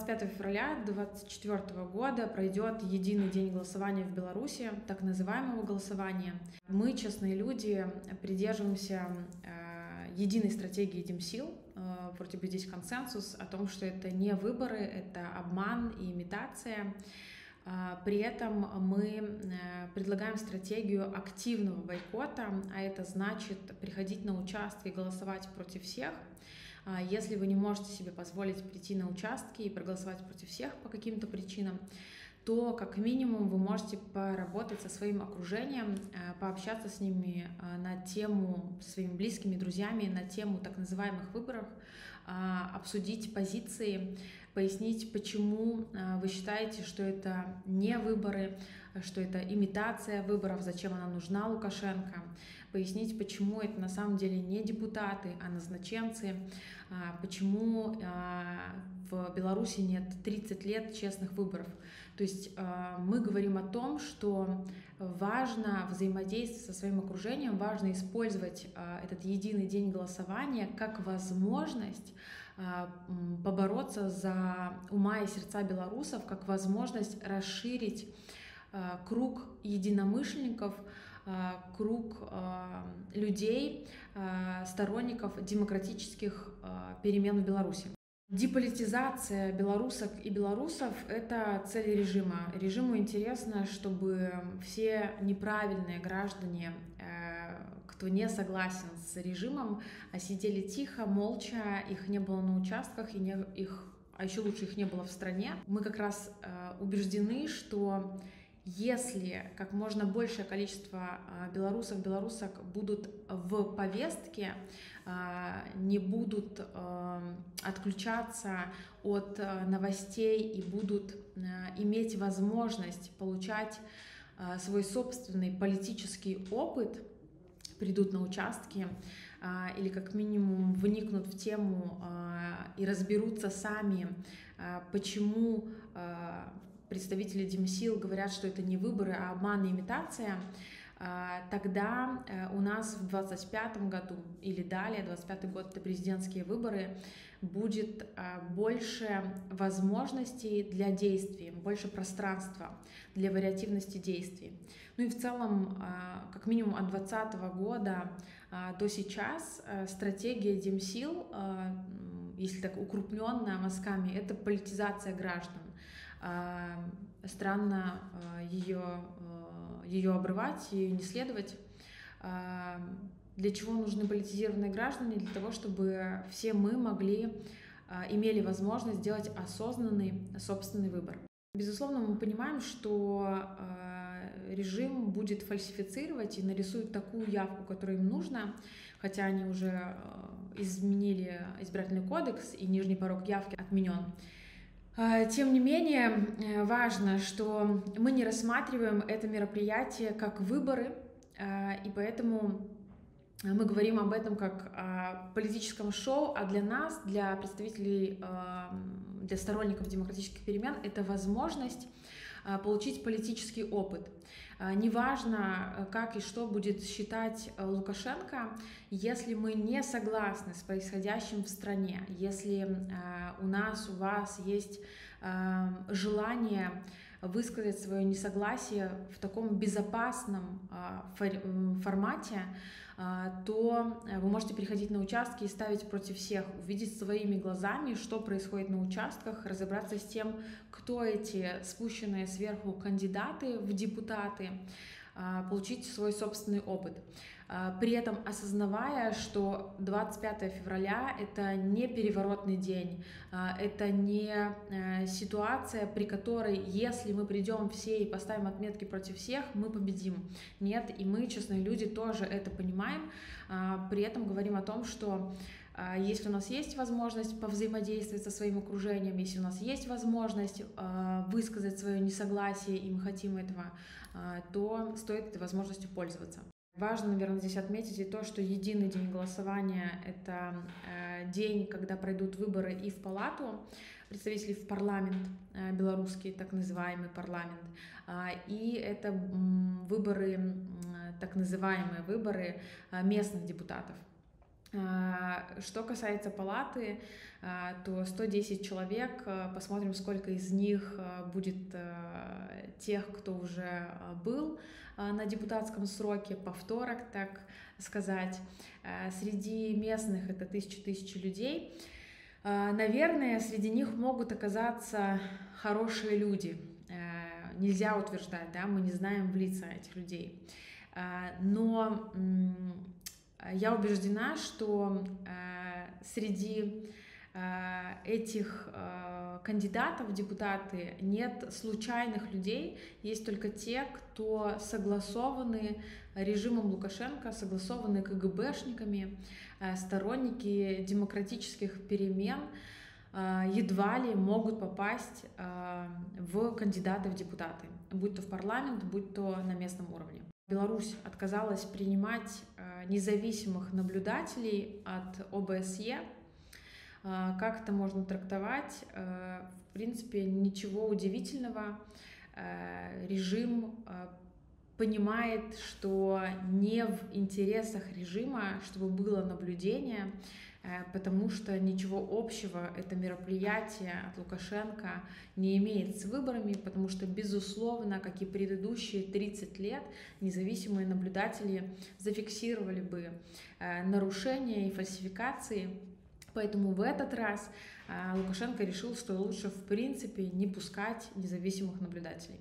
25 февраля 2024 года пройдет единый день голосования в Беларуси, так называемого голосования. Мы, честные люди, придерживаемся э, единой стратегии Демсил. Э, вроде бы здесь консенсус о том, что это не выборы, это обман и имитация. Э, при этом мы предлагаем стратегию активного бойкота, а это значит приходить на участки и голосовать против всех – если вы не можете себе позволить прийти на участки и проголосовать против всех по каким-то причинам, то как минимум вы можете поработать со своим окружением, э, пообщаться с ними э, на тему, со своими близкими, друзьями, на тему так называемых выборов, а, обсудить позиции, пояснить, почему э, вы считаете, что это не выборы, что это имитация выборов, зачем она нужна Лукашенко, пояснить, почему это на самом деле не депутаты, а назначенцы, а, почему а, в Беларуси нет 30 лет честных выборов. То есть а, мы говорим о том, что важно взаимодействовать со своим окружением, важно использовать этот единый день голосования как возможность побороться за ума и сердца белорусов, как возможность расширить круг единомышленников, а, круг а, людей, а, сторонников демократических перемен в Беларуси. Деполитизация белорусок и белорусов — это цель режима. Режиму интересно, чтобы все неправильные граждане, э, кто не согласен с режимом, сидели тихо, молча, их не было на участках, и не, их, а еще лучше их не было в стране. Мы как раз э, убеждены, что если как можно большее количество а, белорусов, белорусок будут в повестке, а, не будут а, отключаться от новостей и будут иметь возможность получать свой собственный политический опыт, придут на участки или как минимум вникнут в тему и разберутся сами, почему представители Демсил говорят, что это не выборы, а обман и имитация, а, тогда э, у нас в 2025 году или далее, 25 год это президентские выборы, будет а, больше возможностей для действий, больше пространства для вариативности действий. Ну и в целом, а, как минимум от 2020 года до сейчас э, стратегия Демсил, если так укрупненная мазками, это политизация граждан. Странно ее, ее обрывать, ее не следовать. Для чего нужны политизированные граждане? Для того, чтобы все мы могли, имели возможность сделать осознанный собственный выбор. Безусловно, мы понимаем, что режим будет фальсифицировать и нарисует такую явку, которую им нужно, хотя они уже изменили избирательный кодекс и нижний порог явки отменен. А, тем не менее, э, важно, что мы не рассматриваем это мероприятие как выборы, а, и поэтому мы говорим об этом как о политическом шоу, а для нас, для представителей, для сторонников демократических перемен, это возможность получить политический опыт. А, неважно, э, как и что будет считать э, Лукашенко, если мы не согласны с происходящим в стране, если у нас, у вас есть желание высказать свое несогласие в таком безопасном формате, то э, вы можете приходить на участки и ставить против всех, увидеть своими глазами, что происходит на участках, разобраться с тем, кто эти спущенные сверху кандидаты в депутаты, а, получить свой собственный опыт. А, при этом осознавая, что 25 февраля — это не переворотный день, а, это не э, ситуация, при которой, если мы придем все и поставим отметки против всех, мы победим. Нет, и мы, честные люди, тоже это понимаем, при этом говорим о том, что если у нас есть возможность повзаимодействовать со своим окружением, если у нас есть возможность высказать свое несогласие, и мы хотим этого, то стоит этой возможностью пользоваться. Важно, наверное, здесь отметить и то, что единый день голосования — это э, день, когда пройдут выборы и в палату представителей в парламент, э, белорусский так называемый парламент, э, и это выборы, так называемые выборы местных депутатов. Что касается палаты, то 110 человек, посмотрим, сколько из них будет тех, кто уже был на депутатском сроке, повторок, так сказать. Среди местных это тысячи-тысячи людей. Наверное, среди них могут оказаться хорошие люди. Нельзя утверждать, да, мы не знаем в лица этих людей. Но я убеждена, что э, среди э, этих э, кандидатов депутаты нет случайных людей, есть только те, кто согласованы режимом Лукашенко, согласованы КГБшниками, сторонники демократических перемен, едва ли могут попасть в кандидаты в депутаты, будь то в парламент, будь то на местном уровне. Беларусь отказалась принимать э, независимых наблюдателей от ОБСЕ. Э, как это можно трактовать? Э, в принципе, ничего удивительного. Режим понимает, что не в интересах режима, чтобы было наблюдение, Э, потому что ничего общего это мероприятие от Лукашенко не имеет с выборами, потому что, безусловно, как и предыдущие 30 лет, независимые наблюдатели зафиксировали бы э, нарушения и фальсификации. Поэтому в этот раз э, Лукашенко решил, что лучше в принципе не пускать независимых наблюдателей.